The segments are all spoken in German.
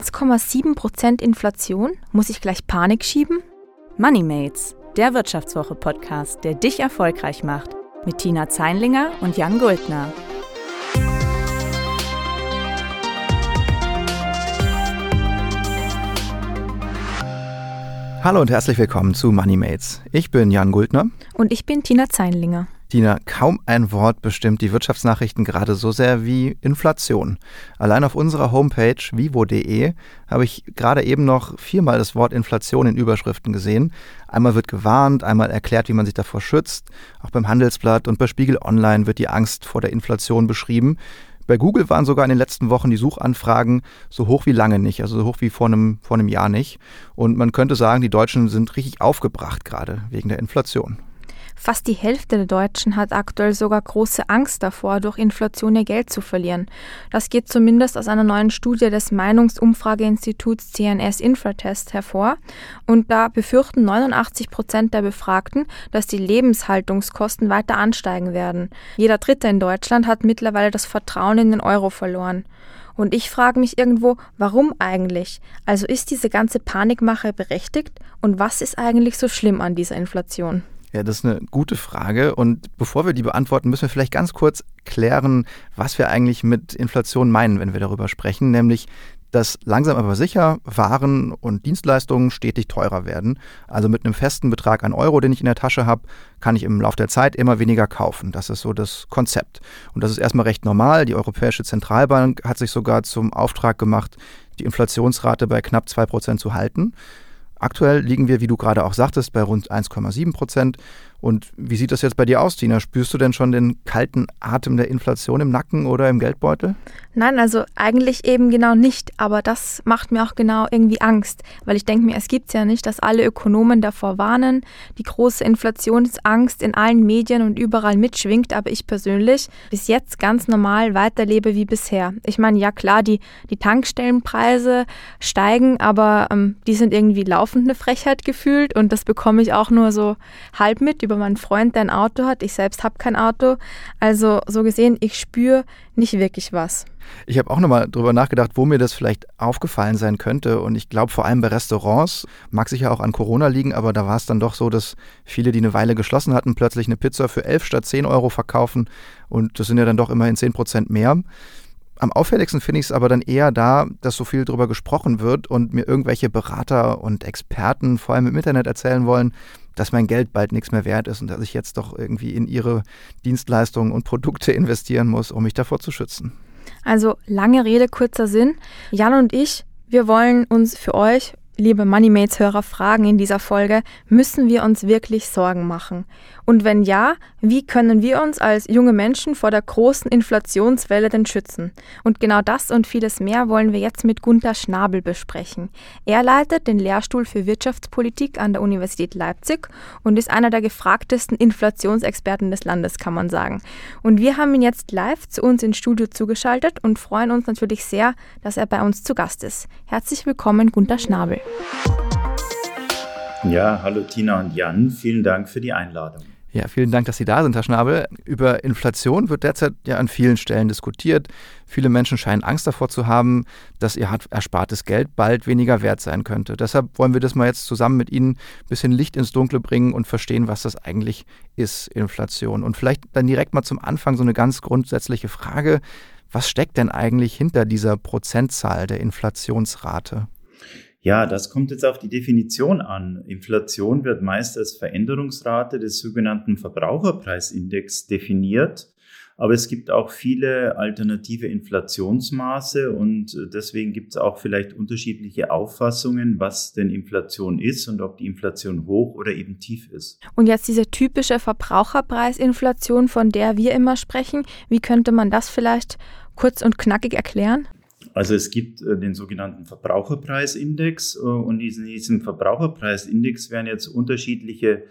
1,7% Inflation? Muss ich gleich Panik schieben? Moneymates, der Wirtschaftswoche-Podcast, der dich erfolgreich macht. Mit Tina Zeinlinger und Jan Guldner. Hallo und herzlich willkommen zu Moneymates. Ich bin Jan Guldner. Und ich bin Tina Zeinlinger. Tina, kaum ein Wort bestimmt die Wirtschaftsnachrichten gerade so sehr wie Inflation. Allein auf unserer Homepage vivo.de habe ich gerade eben noch viermal das Wort Inflation in Überschriften gesehen. Einmal wird gewarnt, einmal erklärt, wie man sich davor schützt. Auch beim Handelsblatt und bei Spiegel Online wird die Angst vor der Inflation beschrieben. Bei Google waren sogar in den letzten Wochen die Suchanfragen so hoch wie lange nicht, also so hoch wie vor einem, vor einem Jahr nicht. Und man könnte sagen, die Deutschen sind richtig aufgebracht gerade wegen der Inflation. Fast die Hälfte der Deutschen hat aktuell sogar große Angst davor, durch Inflation ihr Geld zu verlieren. Das geht zumindest aus einer neuen Studie des Meinungsumfrageinstituts CNS Infratest hervor. Und da befürchten 89 Prozent der Befragten, dass die Lebenshaltungskosten weiter ansteigen werden. Jeder Dritte in Deutschland hat mittlerweile das Vertrauen in den Euro verloren. Und ich frage mich irgendwo, warum eigentlich? Also ist diese ganze Panikmache berechtigt? Und was ist eigentlich so schlimm an dieser Inflation? Ja, das ist eine gute Frage. Und bevor wir die beantworten, müssen wir vielleicht ganz kurz klären, was wir eigentlich mit Inflation meinen, wenn wir darüber sprechen, nämlich dass langsam aber sicher Waren und Dienstleistungen stetig teurer werden. Also mit einem festen Betrag an Euro, den ich in der Tasche habe, kann ich im Laufe der Zeit immer weniger kaufen. Das ist so das Konzept. Und das ist erstmal recht normal. Die Europäische Zentralbank hat sich sogar zum Auftrag gemacht, die Inflationsrate bei knapp 2% zu halten. Aktuell liegen wir, wie du gerade auch sagtest, bei rund 1,7 Prozent. Und wie sieht das jetzt bei dir aus, Tina? Spürst du denn schon den kalten Atem der Inflation im Nacken oder im Geldbeutel? Nein, also eigentlich eben genau nicht. Aber das macht mir auch genau irgendwie Angst, weil ich denke mir, es gibt es ja nicht, dass alle Ökonomen davor warnen. Die große Inflationsangst in allen Medien und überall mitschwingt. Aber ich persönlich bis jetzt ganz normal weiterlebe wie bisher. Ich meine, ja klar, die, die Tankstellenpreise steigen, aber ähm, die sind irgendwie laufend eine Frechheit gefühlt. Und das bekomme ich auch nur so halb mit über meinen Freund, der ein Auto hat. Ich selbst habe kein Auto. Also so gesehen, ich spüre nicht wirklich was. Ich habe auch nochmal drüber nachgedacht, wo mir das vielleicht aufgefallen sein könnte. Und ich glaube, vor allem bei Restaurants, mag sicher auch an Corona liegen, aber da war es dann doch so, dass viele, die eine Weile geschlossen hatten, plötzlich eine Pizza für 11 statt 10 Euro verkaufen. Und das sind ja dann doch immerhin 10 Prozent mehr. Am auffälligsten finde ich es aber dann eher da, dass so viel drüber gesprochen wird und mir irgendwelche Berater und Experten, vor allem im Internet, erzählen wollen, dass mein Geld bald nichts mehr wert ist und dass ich jetzt doch irgendwie in ihre Dienstleistungen und Produkte investieren muss, um mich davor zu schützen. Also lange Rede, kurzer Sinn. Jan und ich, wir wollen uns für euch liebe Moneymates-Hörer, fragen in dieser Folge, müssen wir uns wirklich Sorgen machen? Und wenn ja, wie können wir uns als junge Menschen vor der großen Inflationswelle denn schützen? Und genau das und vieles mehr wollen wir jetzt mit Gunther Schnabel besprechen. Er leitet den Lehrstuhl für Wirtschaftspolitik an der Universität Leipzig und ist einer der gefragtesten Inflationsexperten des Landes, kann man sagen. Und wir haben ihn jetzt live zu uns ins Studio zugeschaltet und freuen uns natürlich sehr, dass er bei uns zu Gast ist. Herzlich willkommen, Gunther Schnabel. Ja, hallo Tina und Jan, vielen Dank für die Einladung. Ja, vielen Dank, dass Sie da sind, Herr Schnabel. Über Inflation wird derzeit ja an vielen Stellen diskutiert. Viele Menschen scheinen Angst davor zu haben, dass ihr erspartes Geld bald weniger wert sein könnte. Deshalb wollen wir das mal jetzt zusammen mit Ihnen ein bisschen Licht ins Dunkle bringen und verstehen, was das eigentlich ist, Inflation. Und vielleicht dann direkt mal zum Anfang so eine ganz grundsätzliche Frage. Was steckt denn eigentlich hinter dieser Prozentzahl der Inflationsrate? Ja, das kommt jetzt auf die Definition an. Inflation wird meist als Veränderungsrate des sogenannten Verbraucherpreisindex definiert. Aber es gibt auch viele alternative Inflationsmaße und deswegen gibt es auch vielleicht unterschiedliche Auffassungen, was denn Inflation ist und ob die Inflation hoch oder eben tief ist. Und jetzt diese typische Verbraucherpreisinflation, von der wir immer sprechen, wie könnte man das vielleicht kurz und knackig erklären? Also es gibt äh, den sogenannten Verbraucherpreisindex äh, und in diesem Verbraucherpreisindex werden jetzt unterschiedliche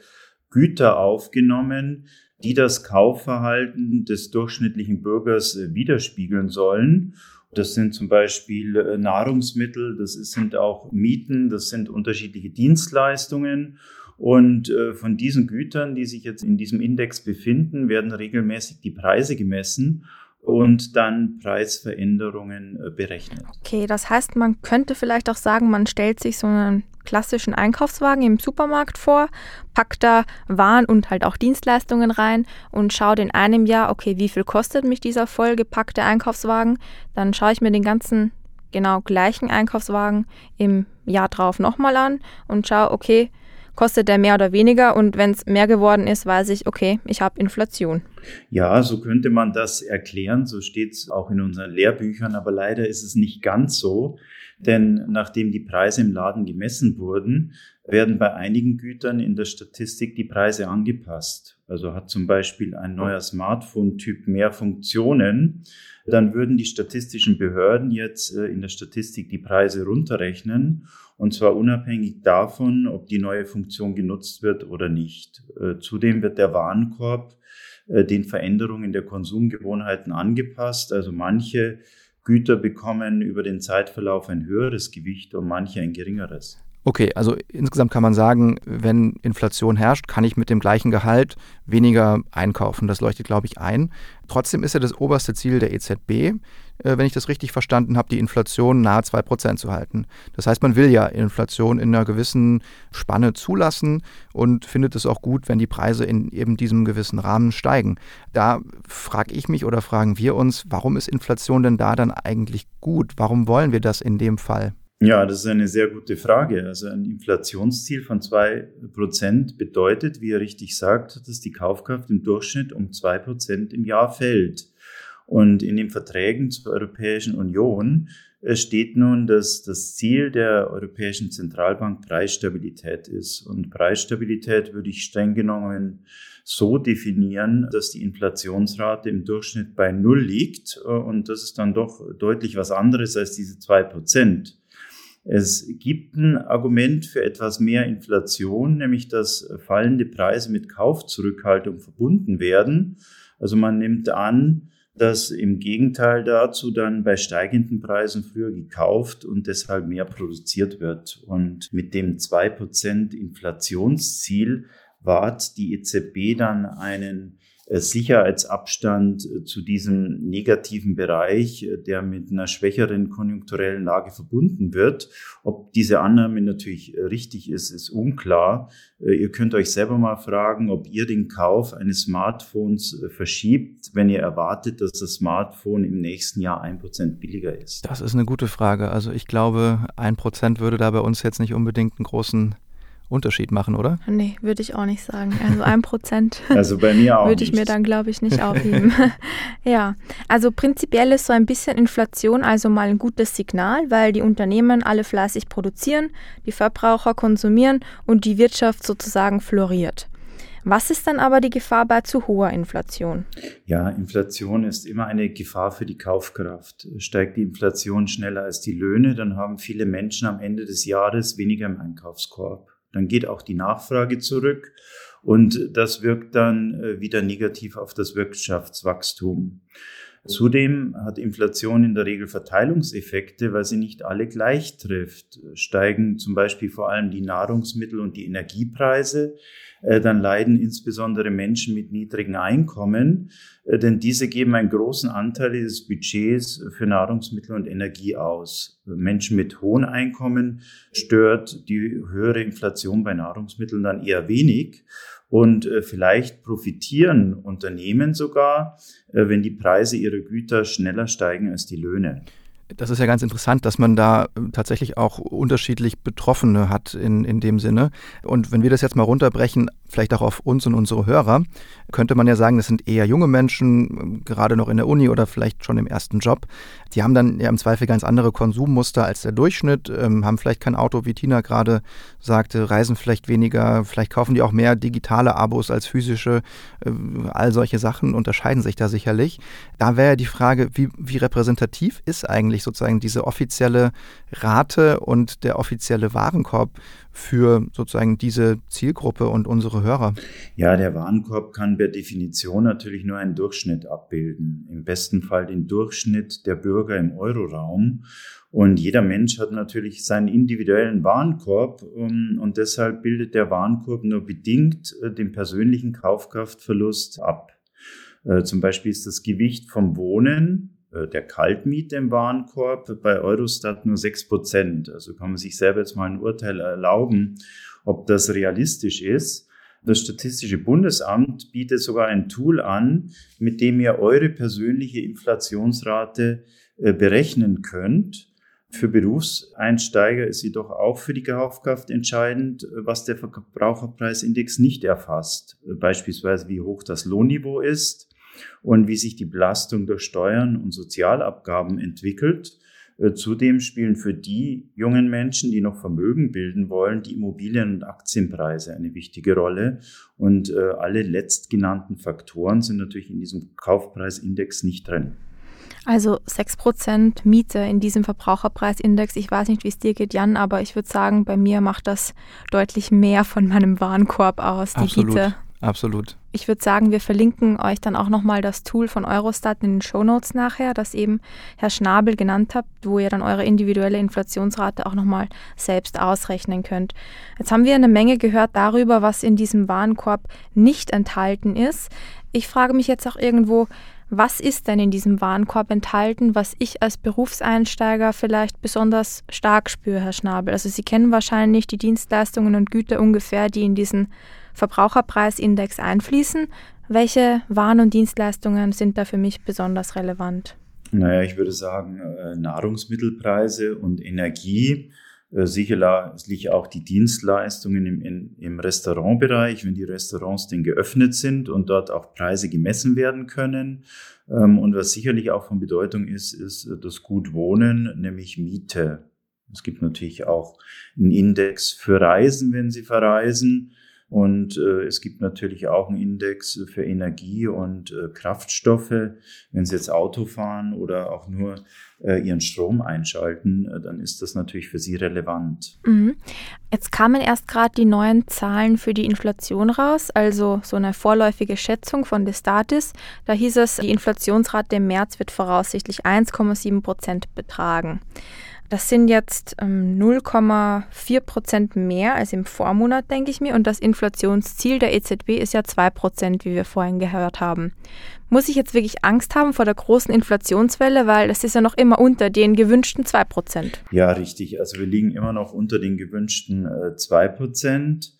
Güter aufgenommen, die das Kaufverhalten des durchschnittlichen Bürgers äh, widerspiegeln sollen. Das sind zum Beispiel Nahrungsmittel, das sind auch Mieten, das sind unterschiedliche Dienstleistungen. Und von diesen Gütern, die sich jetzt in diesem Index befinden, werden regelmäßig die Preise gemessen. Und dann Preisveränderungen äh, berechnet. Okay, das heißt, man könnte vielleicht auch sagen, man stellt sich so einen klassischen Einkaufswagen im Supermarkt vor, packt da Waren und halt auch Dienstleistungen rein und schaut in einem Jahr, okay, wie viel kostet mich dieser vollgepackte Einkaufswagen? Dann schaue ich mir den ganzen genau gleichen Einkaufswagen im Jahr drauf nochmal an und schaue, okay, kostet der mehr oder weniger und wenn es mehr geworden ist, weiß ich, okay, ich habe Inflation. Ja, so könnte man das erklären, so steht es auch in unseren Lehrbüchern, aber leider ist es nicht ganz so, denn nachdem die Preise im Laden gemessen wurden, werden bei einigen Gütern in der Statistik die Preise angepasst. Also hat zum Beispiel ein neuer Smartphone-Typ mehr Funktionen, dann würden die statistischen Behörden jetzt äh, in der Statistik die Preise runterrechnen und zwar unabhängig davon, ob die neue Funktion genutzt wird oder nicht. Äh, zudem wird der Warenkorb äh, den Veränderungen der Konsumgewohnheiten angepasst. Also manche Güter bekommen über den Zeitverlauf ein höheres Gewicht und manche ein geringeres. Okay, also insgesamt kann man sagen, wenn Inflation herrscht, kann ich mit dem gleichen Gehalt weniger einkaufen. Das leuchtet, glaube ich, ein. Trotzdem ist ja das oberste Ziel der EZB, äh, wenn ich das richtig verstanden habe, die Inflation nahe 2% zu halten. Das heißt, man will ja Inflation in einer gewissen Spanne zulassen und findet es auch gut, wenn die Preise in eben diesem gewissen Rahmen steigen. Da frage ich mich oder fragen wir uns, warum ist Inflation denn da dann eigentlich gut? Warum wollen wir das in dem Fall? Ja, das ist eine sehr gute Frage. Also ein Inflationsziel von zwei Prozent bedeutet, wie er richtig sagt, dass die Kaufkraft im Durchschnitt um zwei Prozent im Jahr fällt. Und in den Verträgen zur Europäischen Union äh, steht nun, dass das Ziel der Europäischen Zentralbank Preisstabilität ist. Und Preisstabilität würde ich streng genommen so definieren, dass die Inflationsrate im Durchschnitt bei Null liegt. Und das ist dann doch deutlich was anderes als diese zwei Prozent. Es gibt ein Argument für etwas mehr Inflation, nämlich dass fallende Preise mit Kaufzurückhaltung verbunden werden. Also man nimmt an, dass im Gegenteil dazu dann bei steigenden Preisen früher gekauft und deshalb mehr produziert wird. Und mit dem 2% Inflationsziel wahrt die EZB dann einen Sicherheitsabstand äh, zu diesem negativen Bereich, äh, der mit einer schwächeren konjunkturellen Lage verbunden wird. Ob diese Annahme natürlich richtig ist, ist unklar. Ihr könnt euch selber mal fragen, ob ihr den Kauf eines Smartphones verschiebt, wenn ihr erwartet, dass das Smartphone im nächsten Jahr ein Prozent billiger ist. Das ist eine gute Frage. Also ich glaube, ein Prozent würde da bei uns jetzt nicht unbedingt einen großen Unterschied machen, oder? Nee, würde ich auch nicht sagen. Also ein Prozent also bei mir auch würde ich mir dann, glaube ich, nicht aufheben. ja, also prinzipiell ist so ein bisschen Inflation also mal ein gutes Signal, weil die Unternehmen alle fleißig produzieren, die Verbraucher konsumieren und die Wirtschaft sozusagen floriert. Was ist dann aber die Gefahr bei zu hoher Inflation? Ja, Inflation ist immer eine Gefahr für die Kaufkraft. Steigt die Inflation schneller als die Löhne, dann haben viele Menschen am Ende des Jahres weniger im Einkaufskorb dann geht auch die Nachfrage zurück und das wirkt dann äh, wieder negativ auf das Wirtschaftswachstum. Zudem hat Inflation in der Regel Verteilungseffekte, weil sie nicht alle gleich trifft. Steigen zum Beispiel vor allem die Nahrungsmittel und die Energiepreise, dann leiden insbesondere Menschen mit niedrigen Einkommen, äh, denn diese geben einen großen Anteil des Budgets für Nahrungsmittel und Energie aus. Menschen mit hohen Einkommen stört die höhere Inflation bei Nahrungsmitteln dann eher wenig. Und äh, vielleicht profitieren Unternehmen sogar, wenn die Preise ihrer Güter schneller steigen als die Löhne. Das ist ja ganz interessant, dass man da äh, tatsächlich auch unterschiedlich Betroffene hat in, in dem Sinne. Und wenn wir das jetzt mal runterbrechen, vielleicht auch auf uns und unsere Hörer, könnte man ja sagen, das sind eher junge Menschen, gerade noch in der Uni oder vielleicht schon im ersten Job. Die haben dann ja im Zweifel ganz andere Konsummuster als der Durchschnitt, ähm, haben vielleicht kein Auto, wie Tina gerade sagte, reisen vielleicht weniger, vielleicht kaufen die auch mehr digitale Abos als physische. Äh, all solche Sachen unterscheiden sich da sicherlich. Da wäre ja die Frage, wie, wie repräsentativ ist eigentlich eigentlich sozusagen diese offizielle Rate und der offizielle Warenkorb für sozusagen diese Zielgruppe und unsere Hörer? Ja, der Warenkorb kann per Definition natürlich nur einen Durchschnitt abbilden. Im besten Fall den Durchschnitt der Bürger im Euroraum. Und jeder Mensch hat natürlich seinen individuellen Warenkorb ähm, und deshalb bildet der Warenkorb nur bedingt äh, den persönlichen Kaufkraftverlust ab. Äh, zum Beispiel ist das Gewicht vom Wohnen, der Kaltmiete im Warenkorb bei Eurostat nur 6 Prozent. Also kann man sich selber jetzt mal ein Urteil erlauben, ob das realistisch ist. Das Statistische Bundesamt bietet sogar ein Tool an, mit dem ihr eure persönliche Inflationsrate äh, berechnen könnt. Für Berufseinsteiger ist jedoch auch für die Kaufkraft entscheidend, was der Verbraucherpreisindex nicht erfasst. Beispielsweise wie hoch das Lohnniveau ist und wie sich die Belastung durch Steuern und Sozialabgaben entwickelt. Äh, zudem spielen für die jungen Menschen, die noch Vermögen bilden wollen, die Immobilien- und Aktienpreise eine wichtige Rolle. Und äh, alle letztgenannten Faktoren sind natürlich in diesem Kaufpreisindex nicht drin. Also 6% Miete in diesem Verbraucherpreisindex. Ich weiß nicht, wie es dir geht, Jan, aber ich würde sagen, bei mir macht das deutlich mehr von meinem Warenkorb aus, die Absolut. Miete. Absolut. Ich würde sagen, wir verlinken euch dann auch nochmal das Tool von Eurostat in den Shownotes nachher, das eben Herr Schnabel genannt hat, wo ihr dann eure individuelle Inflationsrate auch nochmal selbst ausrechnen könnt. Jetzt haben wir eine Menge gehört darüber, was in diesem Warenkorb nicht enthalten ist. Ich frage mich jetzt auch irgendwo, was ist denn in diesem Warenkorb enthalten, was ich als Berufseinsteiger vielleicht besonders stark spüre, Herr Schnabel? Also Sie kennen wahrscheinlich die Dienstleistungen und Güter ungefähr, die in diesen Verbraucherpreisindex einfließen. Welche Waren und Dienstleistungen sind da für mich besonders relevant? Naja, ich würde sagen, äh, Nahrungsmittelpreise und Energie sicherlich auch die Dienstleistungen im, in, im Restaurantbereich, wenn die Restaurants denn geöffnet sind und dort auch Preise gemessen werden können. Ähm, und was sicherlich auch von Bedeutung ist, ist das Gut Wohnen, nämlich Miete. Es gibt natürlich auch einen Index für Reisen, wenn Sie verreisen. Und äh, es gibt natürlich auch einen Index für Energie und äh, Kraftstoffe. Wenn Sie jetzt Auto fahren oder auch nur äh, Ihren Strom einschalten, äh, dann ist das natürlich für Sie relevant. Mhm. Jetzt kamen erst gerade die neuen Zahlen für die Inflation raus, also so eine vorläufige Schätzung von Destatis. Da hieß es, die Inflationsrate im März wird voraussichtlich 1,7 Prozent betragen. Das sind jetzt ähm, 0,4 Prozent mehr als im Vormonat, denke ich mir. Und das Inflationsziel der EZB ist ja 2 Prozent, wie wir vorhin gehört haben. Muss ich jetzt wirklich Angst haben vor der großen Inflationswelle, weil das ist ja noch immer unter den gewünschten 2 Prozent? Ja, richtig. Also wir liegen immer noch unter den gewünschten äh, 2 Prozent.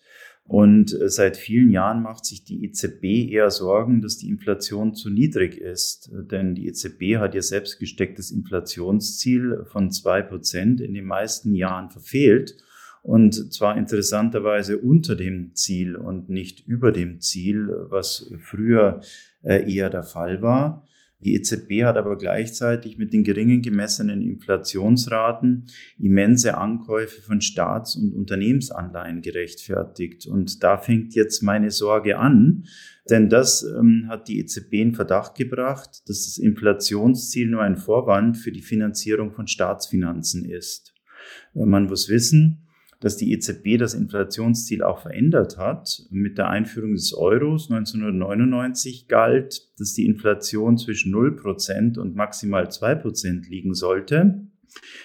Und äh, seit vielen Jahren macht sich die EZB eher Sorgen, dass die Inflation zu niedrig ist. Denn die EZB hat ihr selbst gestecktes Inflationsziel von zwei Prozent in den meisten Jahren verfehlt. Und zwar interessanterweise unter dem Ziel und nicht über dem Ziel, was früher äh, eher der Fall war. Die EZB hat aber gleichzeitig mit den geringen gemessenen Inflationsraten immense Ankäufe von Staats- und Unternehmensanleihen gerechtfertigt. Und da fängt jetzt meine Sorge an, denn das ähm, hat die EZB in Verdacht gebracht, dass das Inflationsziel nur ein Vorwand für die Finanzierung von Staatsfinanzen ist. Man muss wissen, dass die EZB das Inflationsziel auch verändert hat. Mit der Einführung des Euros 1999 galt, dass die Inflation zwischen 0% und maximal 2% liegen sollte.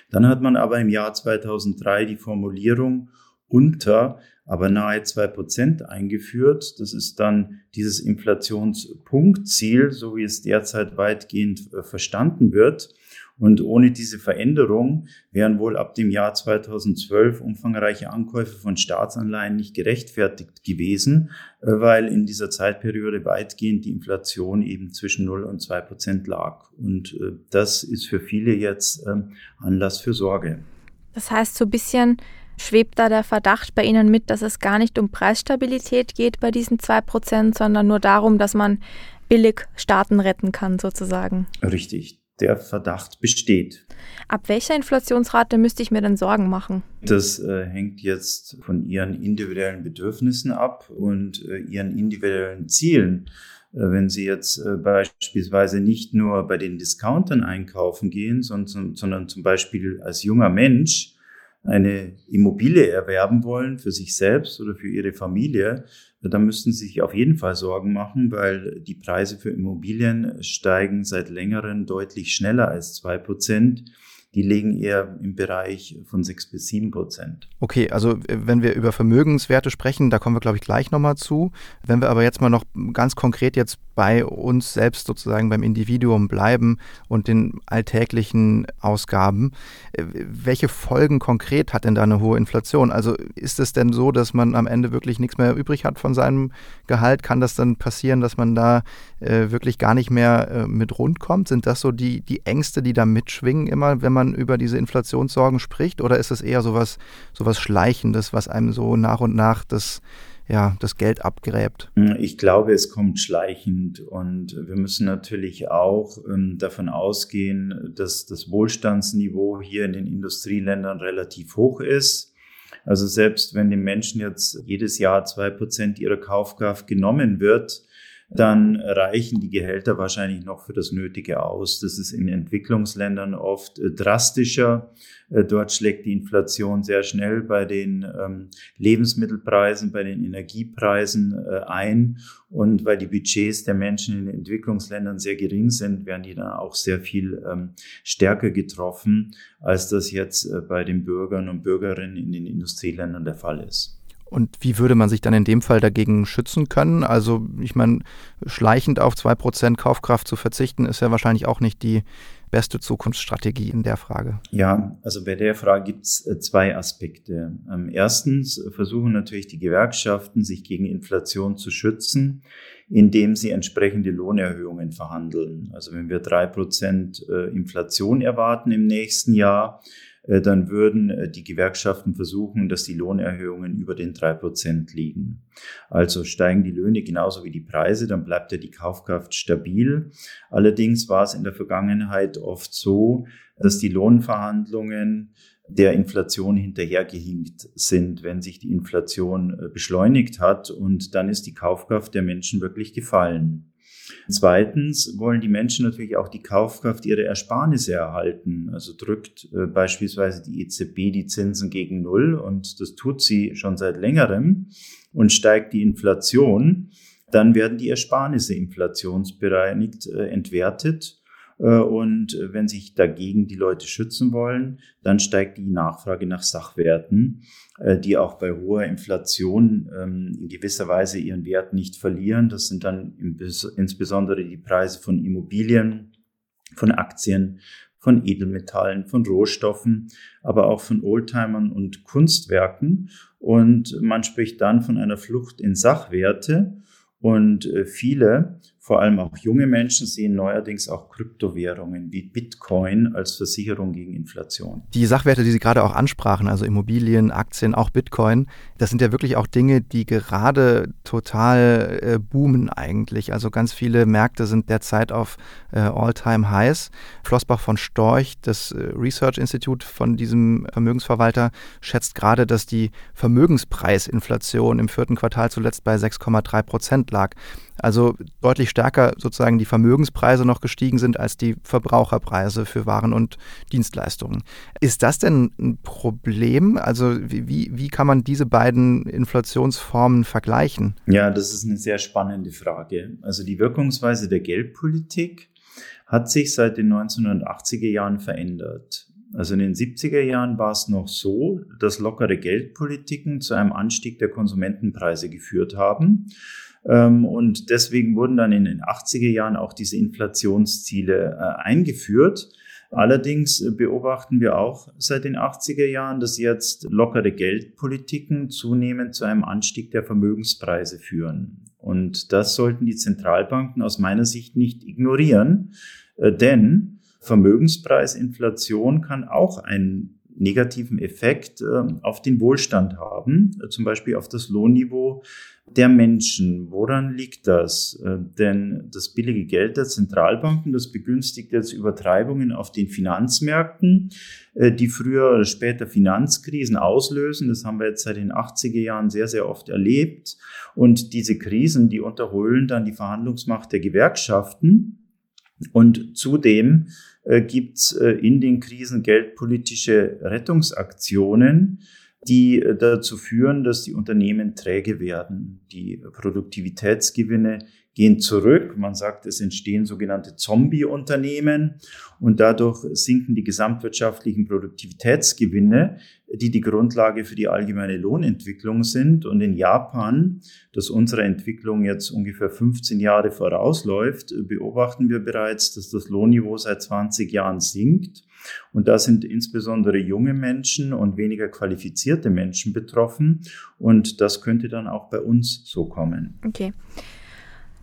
Dann hat man aber im Jahr 2003 die Formulierung unter, aber nahe 2% eingeführt. Das ist dann dieses Inflationspunktziel, so wie es derzeit weitgehend äh, verstanden wird. Und ohne diese Veränderung wären wohl ab dem Jahr 2012 umfangreiche Ankäufe von Staatsanleihen nicht gerechtfertigt gewesen, äh, weil in dieser Zeitperiode weitgehend die Inflation eben zwischen 0 und 2 Prozent lag. Und äh, das ist für viele jetzt ähm, Anlass für Sorge. Das heißt, so ein bisschen schwebt da der Verdacht bei Ihnen mit, dass es gar nicht um Preisstabilität geht bei diesen 2 Prozent, sondern nur darum, dass man billig Staaten retten kann, sozusagen. Richtig der Verdacht besteht. Ab welcher Inflationsrate müsste ich mir denn Sorgen machen? Das äh, hängt jetzt von Ihren individuellen Bedürfnissen ab und äh, Ihren individuellen Zielen. Äh, wenn Sie jetzt äh, beispielsweise nicht nur bei den Discountern einkaufen gehen, sondern, sondern zum Beispiel als junger Mensch eine Immobilie erwerben wollen für sich selbst oder für ihre Familie, dann müssten Sie sich auf jeden Fall Sorgen machen, weil die Preise für Immobilien steigen seit längerem deutlich schneller als zwei Prozent die liegen eher im Bereich von sechs bis sieben Prozent. Okay, also äh, wenn wir über Vermögenswerte sprechen, da kommen wir, glaube ich, gleich nochmal zu. Wenn wir aber jetzt mal noch ganz konkret jetzt bei uns selbst sozusagen beim Individuum bleiben und den alltäglichen Ausgaben. Äh, welche Folgen konkret hat denn da eine hohe Inflation? Also ist es denn so, dass man am Ende wirklich nichts mehr übrig hat von seinem Gehalt? Kann das dann passieren, dass man da äh, wirklich gar nicht mehr äh, mit rundkommt? Sind das so die, die Ängste, die da mitschwingen immer, wenn man über diese Inflationssorgen spricht? Oder ist es eher sowas, sowas Schleichendes, was einem so nach und nach das ja, das Geld abgräbt? Ich glaube, es kommt schleichend und wir müssen natürlich auch ähm, davon ausgehen, dass das Wohlstandsniveau hier in den Industrieländern relativ hoch ist. Also selbst wenn den Menschen jetzt jedes Jahr zwei Prozent ihrer Kaufkraft genommen wird, dann reichen die Gehälter wahrscheinlich noch für das Nötige aus. Das ist in Entwicklungsländern oft äh, drastischer. Äh, dort schlägt die Inflation sehr schnell bei den ähm, Lebensmittelpreisen, bei den Energiepreisen äh, ein. Und weil die Budgets der Menschen in Entwicklungsländern sehr gering sind, werden die dann auch sehr viel ähm, stärker getroffen, als das jetzt bei den Bürgern und Bürgerinnen in den Industrieländern der Fall ist. Und wie würde man sich dann in dem Fall dagegen schützen können? Also ich meine, schleichend auf 2% Kaufkraft zu verzichten, ist ja wahrscheinlich auch nicht die beste Zukunftsstrategie in der Frage. Ja, also bei der Frage gibt es äh, zwei Aspekte. Ähm, erstens versuchen natürlich die Gewerkschaften, sich gegen Inflation zu schützen, indem sie entsprechende Lohnerhöhungen verhandeln. Also wenn wir drei Prozent äh, Inflation erwarten im nächsten Jahr, dann würden äh, die Gewerkschaften versuchen, dass die Lohnerhöhungen über den drei Prozent liegen. Also steigen die Löhne genauso wie die Preise, dann bleibt ja die Kaufkraft stabil. Allerdings war es in der Vergangenheit oft so, dass die Lohnverhandlungen der Inflation hinterhergehinkt sind, wenn sich die Inflation äh, beschleunigt hat und dann ist die Kaufkraft der Menschen wirklich gefallen. Zweitens wollen die Menschen natürlich auch die Kaufkraft ihrer Ersparnisse erhalten. Also drückt äh, beispielsweise die EZB die Zinsen gegen Null und das tut sie schon seit längerem und steigt die Inflation, dann werden die Ersparnisse inflationsbereinigt äh, entwertet und wenn sich dagegen die Leute schützen wollen, dann steigt die Nachfrage nach Sachwerten, äh, die auch bei hoher Inflation ähm, in gewisser Weise ihren Wert nicht verlieren. Das sind dann insbesondere die Preise von Immobilien, von Aktien, von Edelmetallen, von Rohstoffen, aber auch von Oldtimern und Kunstwerken. Und man spricht dann von einer Flucht in Sachwerte. Und äh, viele vor allem auch junge Menschen sehen neuerdings auch Kryptowährungen wie Bitcoin als Versicherung gegen Inflation. Die Sachwerte, die Sie gerade auch ansprachen, also Immobilien, Aktien, auch Bitcoin, das sind ja wirklich auch Dinge, die gerade total äh, boomen eigentlich. Also ganz viele Märkte sind derzeit auf äh, All-Time-Highs. Flossbach von Storch, das äh, Research Institute von diesem Vermögensverwalter, schätzt gerade, dass die Vermögenspreisinflation im vierten Quartal zuletzt bei 6,3 Prozent lag. Also deutlich stärker sozusagen die Vermögenspreise noch gestiegen sind als die Verbraucherpreise für Waren und Dienstleistungen. Ist das denn ein Problem? Also wie, wie kann man diese beiden Inflationsformen vergleichen? Ja, das ist eine sehr spannende Frage. Also die Wirkungsweise der Geldpolitik hat sich seit den 1980er Jahren verändert. Also in den 70er Jahren war es noch so, dass lockere Geldpolitiken zu einem Anstieg der Konsumentenpreise geführt haben. Ähm, und deswegen wurden dann in den 80er Jahren auch diese Inflationsziele äh, eingeführt. Allerdings äh, beobachten wir auch seit den 80er Jahren, dass jetzt lockere Geldpolitiken zunehmend zu einem Anstieg der Vermögenspreise führen. Und das sollten die Zentralbanken aus meiner Sicht nicht ignorieren, äh, denn Vermögenspreisinflation kann auch einen negativen Effekt auf den Wohlstand haben, zum Beispiel auf das Lohnniveau der Menschen. Woran liegt das? Äh, denn das billige Geld der Zentralbanken, das begünstigt jetzt Übertreibungen auf den Finanzmärkten, äh, die früher oder später Finanzkrisen auslösen. Das haben wir jetzt seit den 80er Jahren sehr, sehr oft erlebt. Und diese Krisen, die unterholen dann die Verhandlungsmacht der Gewerkschaften. Und zudem äh, gibt es äh, in den Krisen geldpolitische Rettungsaktionen, die äh, dazu führen, dass die Unternehmen träge werden. Die Produktivitätsgewinne gehen zurück. Man sagt, es entstehen sogenannte Zombie-Unternehmen und dadurch sinken die gesamtwirtschaftlichen Produktivitätsgewinne, die die Grundlage für die allgemeine Lohnentwicklung sind. Und in Japan, das unserer Entwicklung jetzt ungefähr 15 Jahre vorausläuft, beobachten wir bereits, dass das Lohnniveau seit 20 Jahren sinkt. Und da sind insbesondere junge Menschen und weniger qualifizierte Menschen betroffen. Und das könnte dann auch bei uns so kommen. Okay.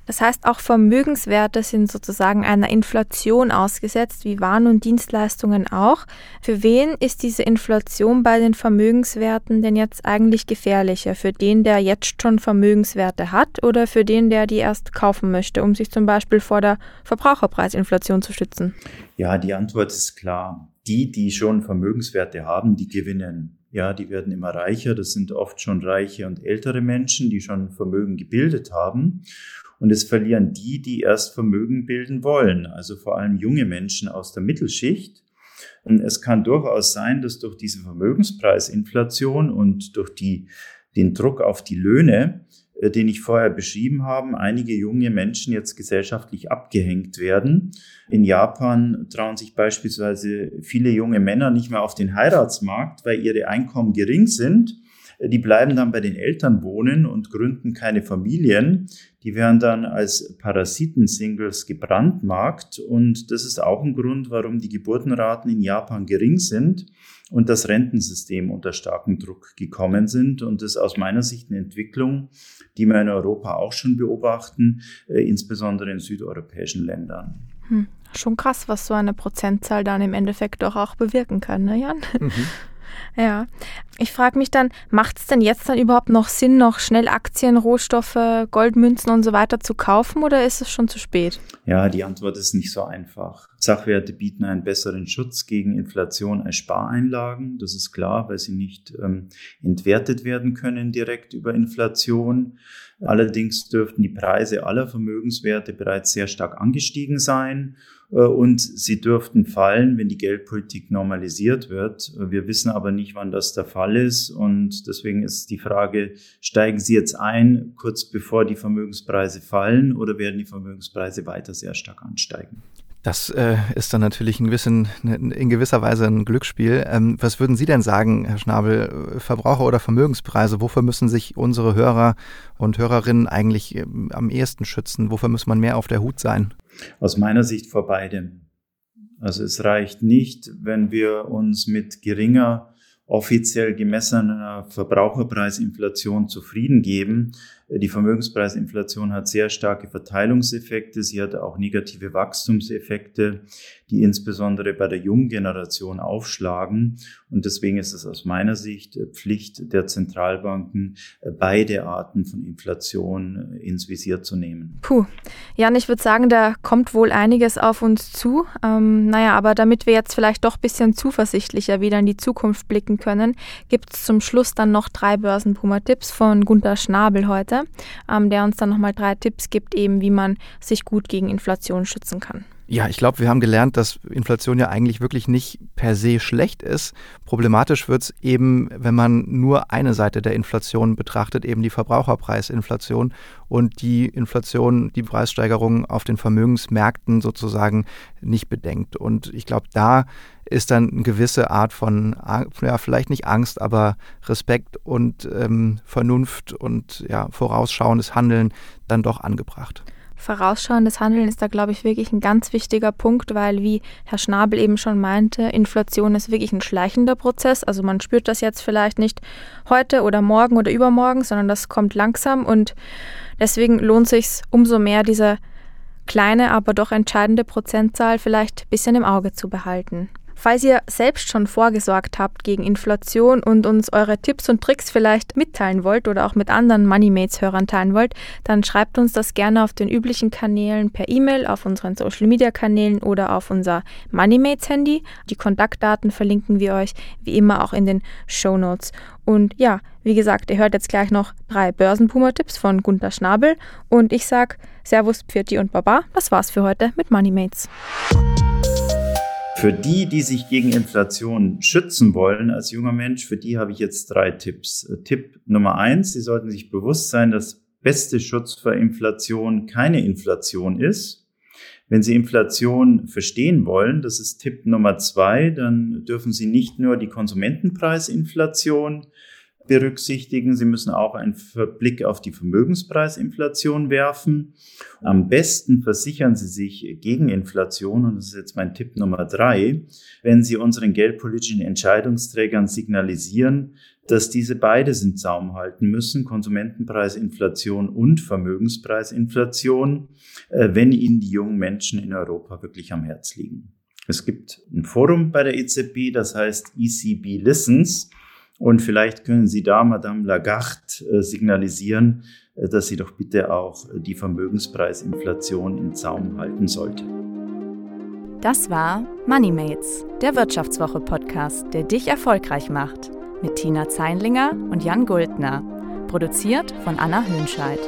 Das heißt, auch Vermögenswerte sind sozusagen einer Inflation ausgesetzt, wie Waren und Dienstleistungen auch. Für wen ist diese Inflation bei den Vermögenswerten denn jetzt eigentlich gefährlicher? Für den, der jetzt schon Vermögenswerte hat oder für den, der die erst kaufen möchte, um sich zum Beispiel vor der Verbraucherpreisinflation zu schützen? Ja, die Antwort ist klar. Die, die schon Vermögenswerte haben, die gewinnen. Ja, die werden immer reicher. Das sind oft schon reiche und ältere Menschen, die schon Vermögen gebildet haben. Und es verlieren die, die erst Vermögen bilden wollen, also vor allem junge Menschen aus der Mittelschicht. Und es kann durchaus sein, dass durch diese Vermögenspreisinflation und durch die, den Druck auf die Löhne, äh, den ich vorher beschrieben habe, einige junge Menschen jetzt gesellschaftlich abgehängt werden. In Japan trauen sich beispielsweise viele junge Männer nicht mehr auf den Heiratsmarkt, weil ihre Einkommen gering sind die bleiben dann bei den Eltern wohnen und gründen keine Familien. Die werden dann als Parasiten-Singles gebrandmarkt. Und das ist auch ein Grund, warum die Geburtenraten in Japan gering sind und das Rentensystem unter starken Druck gekommen sind. Und das ist aus meiner Sicht eine Entwicklung, die wir in Europa auch schon beobachten, äh, insbesondere in südeuropäischen Ländern. Hm. Schon krass, was so eine Prozentzahl dann im Endeffekt doch auch bewirken kann, ne Jan? Mhm. Ja, ich frage mich dann, macht es denn jetzt dann überhaupt noch Sinn, noch schnell Aktien, Rohstoffe, Goldmünzen und so weiter zu kaufen oder ist es schon zu spät? Ja, die Antwort ist nicht so einfach. Sachwerte bieten einen besseren Schutz gegen Inflation als Spareinlagen. Das ist klar, weil sie nicht ähm, entwertet werden können direkt über Inflation. Allerdings dürften die Preise aller Vermögenswerte bereits sehr stark angestiegen sein äh, und sie dürften fallen, wenn die Geldpolitik normalisiert wird. Wir wissen aber nicht, wann das der Fall ist und deswegen ist die Frage, steigen Sie jetzt ein, kurz bevor die Vermögenspreise fallen oder werden die Vermögenspreise weiter sehr stark ansteigen? Das äh, ist dann natürlich ein bisschen, ne, in gewisser Weise ein Glücksspiel. Ähm, was würden Sie denn sagen, Herr Schnabel, Verbraucher- oder Vermögenspreise? Wofür müssen sich unsere Hörer und Hörerinnen eigentlich ähm, am ehesten schützen? Wofür muss man mehr auf der Hut sein? Aus meiner Sicht vor beidem. Also es reicht nicht, wenn wir uns mit geringer offiziell gemessener Verbraucherpreisinflation zufrieden geben, die Vermögenspreisinflation hat sehr starke Verteilungseffekte. Sie hat auch negative Wachstumseffekte, die insbesondere bei der jungen Generation aufschlagen. Und deswegen ist es aus meiner Sicht Pflicht der Zentralbanken, beide Arten von Inflation ins Visier zu nehmen. Puh. Jan, ich würde sagen, da kommt wohl einiges auf uns zu. Ähm, naja, aber damit wir jetzt vielleicht doch ein bisschen zuversichtlicher wieder in die Zukunft blicken können, gibt es zum Schluss dann noch drei Börsenpuma-Tipps von Gunter Schnabel heute ähm, der uns dann nochmal drei Tipps gibt, eben wie man sich gut gegen Inflation schützen kann. Ja, ich glaube, wir haben gelernt, dass Inflation ja eigentlich wirklich nicht per se schlecht ist. Problematisch wird es eben, wenn man nur eine Seite der Inflation betrachtet, eben die Verbraucherpreisinflation und die Inflation, die Preissteigerung auf den Vermögensmärkten sozusagen nicht bedenkt. Und ich glaube, da ist dann eine gewisse Art von, ja, vielleicht nicht Angst, aber Respekt und ähm, Vernunft und ja, vorausschauendes Handeln dann doch angebracht vorausschauendes Handeln ist da, glaube ich, wirklich ein ganz wichtiger Punkt, weil, wie Herr Schnabel eben schon meinte, Inflation ist wirklich ein schleichender Prozess. Also man spürt das jetzt vielleicht nicht heute oder morgen oder übermorgen, sondern das kommt langsam und deswegen lohnt sich umso mehr, diese kleine, aber doch entscheidende Prozentzahl vielleicht ein bisschen im Auge zu behalten. Falls ihr selbst schon vorgesorgt habt gegen Inflation und uns eure Tipps und Tricks vielleicht mitteilen wollt oder auch mit anderen Moneymates-Hörern teilen wollt, dann schreibt uns das gerne auf den üblichen Kanälen per E-Mail, auf unseren Social-Media-Kanälen oder auf unser Moneymates-Handy. Die Kontaktdaten verlinken wir euch wie immer auch in den Show Notes. Und ja, wie gesagt, ihr hört jetzt gleich noch drei Börsenpuma-Tipps von Gunther Schnabel und ich sag Servus, Pfirti und Baba. Das war's für heute mit Moneymates. Für die, die sich gegen Inflation schützen wollen als junger Mensch, für die habe ich jetzt drei Tipps. Tipp Nummer eins, Sie sollten sich bewusst sein, dass beste Schutz vor Inflation keine Inflation ist. Wenn Sie Inflation verstehen wollen, das ist Tipp Nummer zwei, dann dürfen Sie nicht nur die Konsumentenpreisinflation berücksichtigen. Sie müssen auch einen Blick auf die Vermögenspreisinflation werfen. Am besten versichern Sie sich gegen Inflation, und das ist jetzt mein Tipp Nummer drei, wenn Sie unseren geldpolitischen Entscheidungsträgern signalisieren, dass diese beides in Zaum halten müssen, Konsumentenpreisinflation und Vermögenspreisinflation, äh, wenn ihnen die jungen Menschen in Europa wirklich am Herz liegen. Es gibt ein Forum bei der EZB, das heißt ECB Listens. Und vielleicht können Sie da Madame Lagarde äh, signalisieren, äh, dass sie doch bitte auch die Vermögenspreisinflation in Zaum halten sollte. Das war MoneyMates, der Wirtschaftswoche-Podcast, der dich erfolgreich macht. Mit Tina Zeinlinger und Jan Guldner. Produziert von Anna Hönscheid.